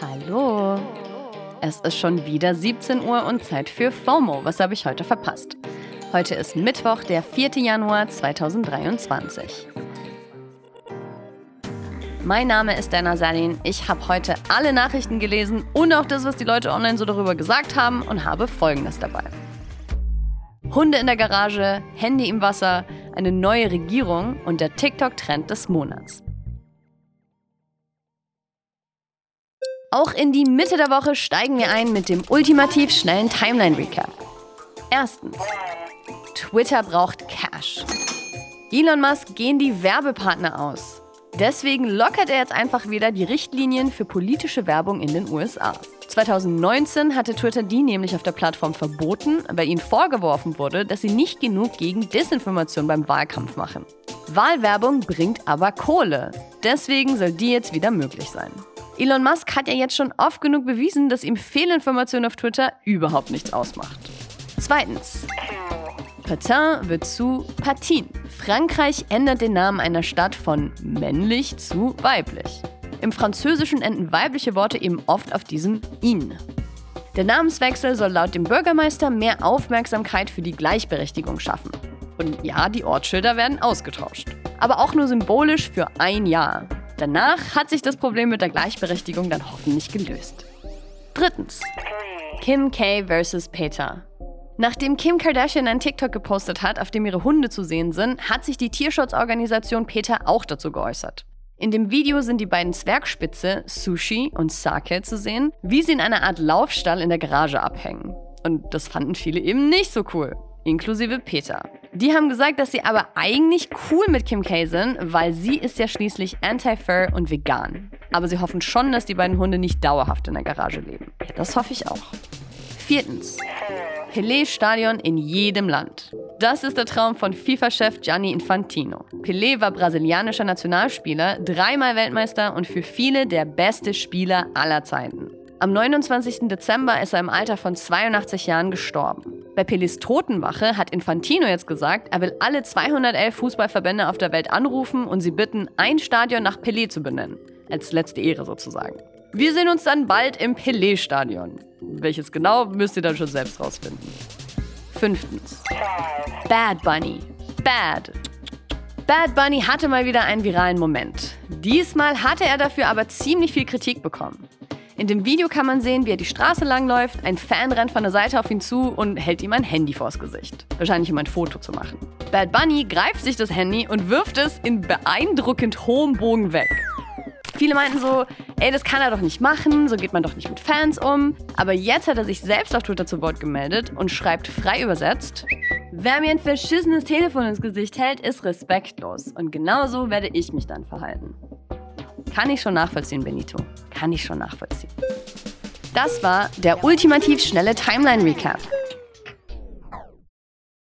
Hallo. Es ist schon wieder 17 Uhr und Zeit für FOMO. Was habe ich heute verpasst? Heute ist Mittwoch, der 4. Januar 2023. Mein Name ist Dana Salin. Ich habe heute alle Nachrichten gelesen und auch das, was die Leute online so darüber gesagt haben und habe Folgendes dabei. Hunde in der Garage, Handy im Wasser, eine neue Regierung und der TikTok-Trend des Monats. Auch in die Mitte der Woche steigen wir ein mit dem ultimativ schnellen Timeline-Recap. Erstens. Twitter braucht Cash. Elon Musk gehen die Werbepartner aus. Deswegen lockert er jetzt einfach wieder die Richtlinien für politische Werbung in den USA. 2019 hatte Twitter die nämlich auf der Plattform verboten, weil ihnen vorgeworfen wurde, dass sie nicht genug gegen Desinformation beim Wahlkampf machen. Wahlwerbung bringt aber Kohle. Deswegen soll die jetzt wieder möglich sein. Elon Musk hat ja jetzt schon oft genug bewiesen, dass ihm Fehlinformation auf Twitter überhaupt nichts ausmacht. Zweitens. Patin wird zu Patin. Frankreich ändert den Namen einer Stadt von männlich zu weiblich. Im Französischen enden weibliche Worte eben oft auf diesem in. Der Namenswechsel soll laut dem Bürgermeister mehr Aufmerksamkeit für die Gleichberechtigung schaffen. Und ja, die Ortsschilder werden ausgetauscht. Aber auch nur symbolisch für ein Jahr. Danach hat sich das Problem mit der Gleichberechtigung dann hoffentlich gelöst. Drittens. Kim K vs. Peter. Nachdem Kim Kardashian ein TikTok gepostet hat, auf dem ihre Hunde zu sehen sind, hat sich die Tierschutzorganisation PETA auch dazu geäußert. In dem Video sind die beiden Zwergspitze, Sushi und Sake, zu sehen, wie sie in einer Art Laufstall in der Garage abhängen. Und das fanden viele eben nicht so cool, inklusive Peter. Die haben gesagt, dass sie aber eigentlich cool mit Kim K sind, weil sie ist ja schließlich anti-fur und vegan. Aber sie hoffen schon, dass die beiden Hunde nicht dauerhaft in der Garage leben. Ja, das hoffe ich auch. Viertens. Pelé-Stadion in jedem Land. Das ist der Traum von FIFA-Chef Gianni Infantino. Pelé war brasilianischer Nationalspieler, dreimal Weltmeister und für viele der beste Spieler aller Zeiten. Am 29. Dezember ist er im Alter von 82 Jahren gestorben. Bei Pelés Totenwache hat Infantino jetzt gesagt, er will alle 211 Fußballverbände auf der Welt anrufen und sie bitten, ein Stadion nach Pelé zu benennen. Als letzte Ehre sozusagen. Wir sehen uns dann bald im Pelé-Stadion. Welches genau, müsst ihr dann schon selbst rausfinden. Fünftens. Bad Bunny. Bad. Bad Bunny hatte mal wieder einen viralen Moment. Diesmal hatte er dafür aber ziemlich viel Kritik bekommen. In dem Video kann man sehen, wie er die Straße langläuft, ein Fan rennt von der Seite auf ihn zu und hält ihm ein Handy vors Gesicht. Wahrscheinlich um ein Foto zu machen. Bad Bunny greift sich das Handy und wirft es in beeindruckend hohem Bogen weg. Viele meinten so, ey, das kann er doch nicht machen, so geht man doch nicht mit Fans um. Aber jetzt hat er sich selbst auf Twitter zu Wort gemeldet und schreibt frei übersetzt, Wer mir ein verschissenes Telefon ins Gesicht hält, ist respektlos. Und genauso werde ich mich dann verhalten. Kann ich schon nachvollziehen, Benito. Kann ich schon nachvollziehen. Das war der ultimativ schnelle Timeline-Recap.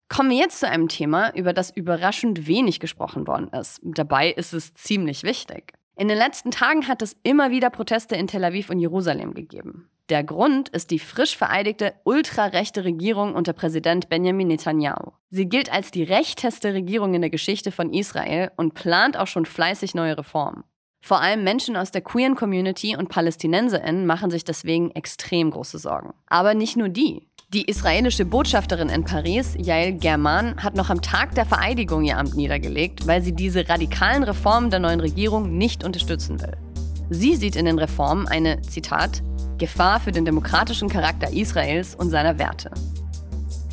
Kommen wir jetzt zu einem Thema, über das überraschend wenig gesprochen worden ist. Dabei ist es ziemlich wichtig. In den letzten Tagen hat es immer wieder Proteste in Tel Aviv und Jerusalem gegeben. Der Grund ist die frisch vereidigte ultrarechte Regierung unter Präsident Benjamin Netanyahu. Sie gilt als die rechteste Regierung in der Geschichte von Israel und plant auch schon fleißig neue Reformen. Vor allem Menschen aus der queeren Community und PalästinenserInnen machen sich deswegen extrem große Sorgen. Aber nicht nur die. Die israelische Botschafterin in Paris, Yael German, hat noch am Tag der Vereidigung ihr Amt niedergelegt, weil sie diese radikalen Reformen der neuen Regierung nicht unterstützen will. Sie sieht in den Reformen eine, Zitat, Gefahr für den demokratischen Charakter Israels und seiner Werte.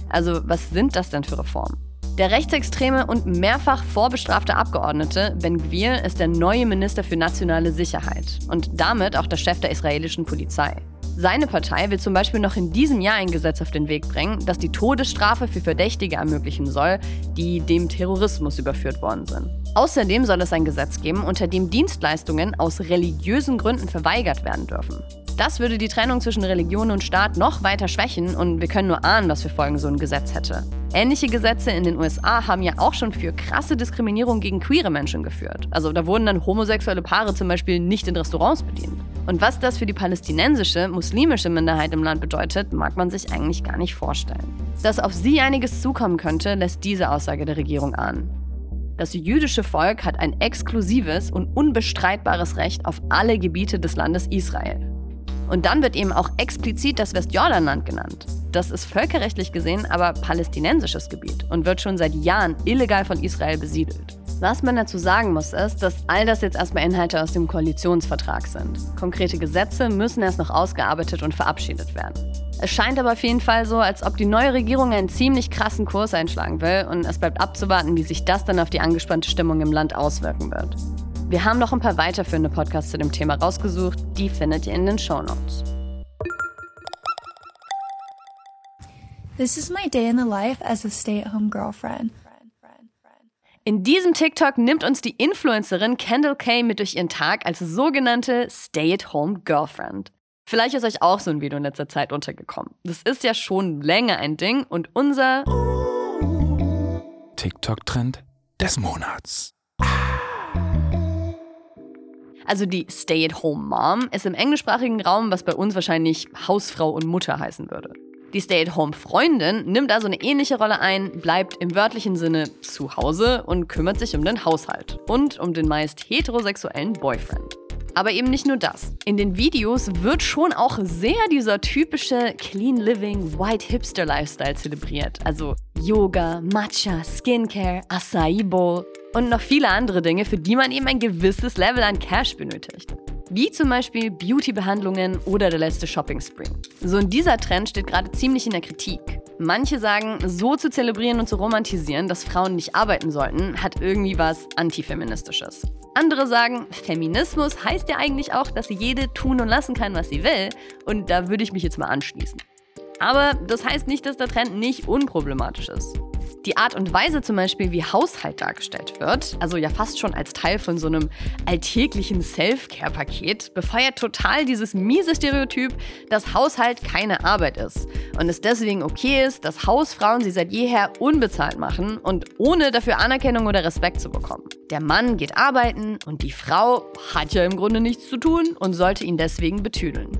Also was sind das denn für Reformen? Der rechtsextreme und mehrfach vorbestrafte Abgeordnete Ben Gvir ist der neue Minister für nationale Sicherheit und damit auch der Chef der israelischen Polizei. Seine Partei will zum Beispiel noch in diesem Jahr ein Gesetz auf den Weg bringen, das die Todesstrafe für Verdächtige ermöglichen soll, die dem Terrorismus überführt worden sind. Außerdem soll es ein Gesetz geben, unter dem Dienstleistungen aus religiösen Gründen verweigert werden dürfen. Das würde die Trennung zwischen Religion und Staat noch weiter schwächen und wir können nur ahnen, was für Folgen so ein Gesetz hätte. Ähnliche Gesetze in den USA haben ja auch schon für krasse Diskriminierung gegen queere Menschen geführt. Also da wurden dann homosexuelle Paare zum Beispiel nicht in Restaurants bedient. Und was das für die palästinensische, muslimische Minderheit im Land bedeutet, mag man sich eigentlich gar nicht vorstellen. Dass auf sie einiges zukommen könnte, lässt diese Aussage der Regierung ahnen. Das jüdische Volk hat ein exklusives und unbestreitbares Recht auf alle Gebiete des Landes Israel. Und dann wird eben auch explizit das Westjordanland genannt. Das ist völkerrechtlich gesehen aber palästinensisches Gebiet und wird schon seit Jahren illegal von Israel besiedelt. Was man dazu sagen muss, ist, dass all das jetzt erstmal Inhalte aus dem Koalitionsvertrag sind. Konkrete Gesetze müssen erst noch ausgearbeitet und verabschiedet werden. Es scheint aber auf jeden Fall so, als ob die neue Regierung einen ziemlich krassen Kurs einschlagen will und es bleibt abzuwarten, wie sich das dann auf die angespannte Stimmung im Land auswirken wird. Wir haben noch ein paar weiterführende Podcasts zu dem Thema rausgesucht, die findet ihr in den Show Notes. This is my day in the life as a stay-at-home girlfriend. In diesem TikTok nimmt uns die Influencerin Kendall Kay mit durch ihren Tag als sogenannte Stay-at-Home Girlfriend. Vielleicht ist euch auch so ein Video in letzter Zeit untergekommen. Das ist ja schon länger ein Ding und unser TikTok-Trend des Monats. Also die Stay-at-Home-Mom ist im englischsprachigen Raum, was bei uns wahrscheinlich Hausfrau und Mutter heißen würde. Die Stay-at-home-Freundin nimmt also eine ähnliche Rolle ein, bleibt im wörtlichen Sinne zu Hause und kümmert sich um den Haushalt und um den meist heterosexuellen Boyfriend. Aber eben nicht nur das. In den Videos wird schon auch sehr dieser typische Clean Living White Hipster Lifestyle zelebriert. Also Yoga, Matcha, Skincare, Acai Bowl und noch viele andere Dinge, für die man eben ein gewisses Level an Cash benötigt wie zum Beispiel Beauty-Behandlungen oder der letzte Shopping-Spree. So und dieser Trend steht gerade ziemlich in der Kritik. Manche sagen, so zu zelebrieren und zu romantisieren, dass Frauen nicht arbeiten sollten, hat irgendwie was Antifeministisches. Andere sagen, Feminismus heißt ja eigentlich auch, dass jede tun und lassen kann, was sie will. Und da würde ich mich jetzt mal anschließen. Aber das heißt nicht, dass der Trend nicht unproblematisch ist. Die Art und Weise zum Beispiel, wie Haushalt dargestellt wird, also ja fast schon als Teil von so einem alltäglichen Self-Care-Paket, befeuert total dieses miese Stereotyp, dass Haushalt keine Arbeit ist und es deswegen okay ist, dass Hausfrauen sie seit jeher unbezahlt machen und ohne dafür Anerkennung oder Respekt zu bekommen. Der Mann geht arbeiten und die Frau hat ja im Grunde nichts zu tun und sollte ihn deswegen betüdeln.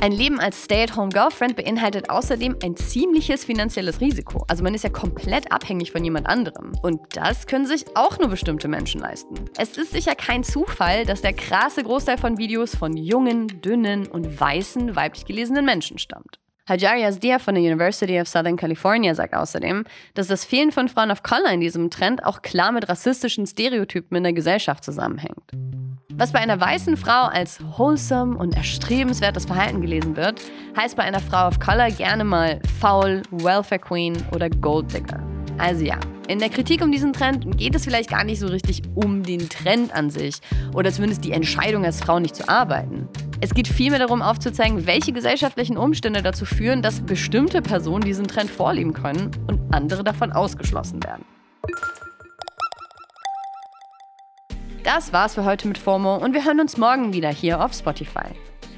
Ein Leben als Stay-at-home-Girlfriend beinhaltet außerdem ein ziemliches finanzielles Risiko. Also man ist ja komplett abhängig von jemand anderem. Und das können sich auch nur bestimmte Menschen leisten. Es ist sicher kein Zufall, dass der krasse Großteil von Videos von jungen, dünnen und weißen, weiblich gelesenen Menschen stammt. Hajar Yazdia von der University of Southern California sagt außerdem, dass das Fehlen von Frauen of Color in diesem Trend auch klar mit rassistischen Stereotypen in der Gesellschaft zusammenhängt. Was bei einer weißen Frau als wholesome und erstrebenswertes Verhalten gelesen wird, heißt bei einer Frau of Color gerne mal faul, Welfare Queen oder Gold Digger. Also ja, in der Kritik um diesen Trend geht es vielleicht gar nicht so richtig um den Trend an sich oder zumindest die Entscheidung als Frau nicht zu arbeiten. Es geht vielmehr darum aufzuzeigen, welche gesellschaftlichen Umstände dazu führen, dass bestimmte Personen diesen Trend vorleben können und andere davon ausgeschlossen werden. Das war's für heute mit FOMO und wir hören uns morgen wieder hier auf Spotify.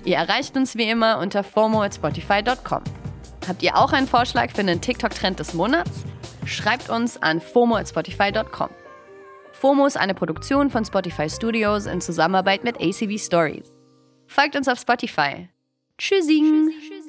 Ihr erreicht uns wie immer unter FOMO at Spotify.com. Habt ihr auch einen Vorschlag für einen TikTok-Trend des Monats? Schreibt uns an FOMO at Spotify.com. FOMO ist eine Produktion von Spotify Studios in Zusammenarbeit mit ACV Stories. Folgt uns auf Spotify. Tschüssing! Tschüssi.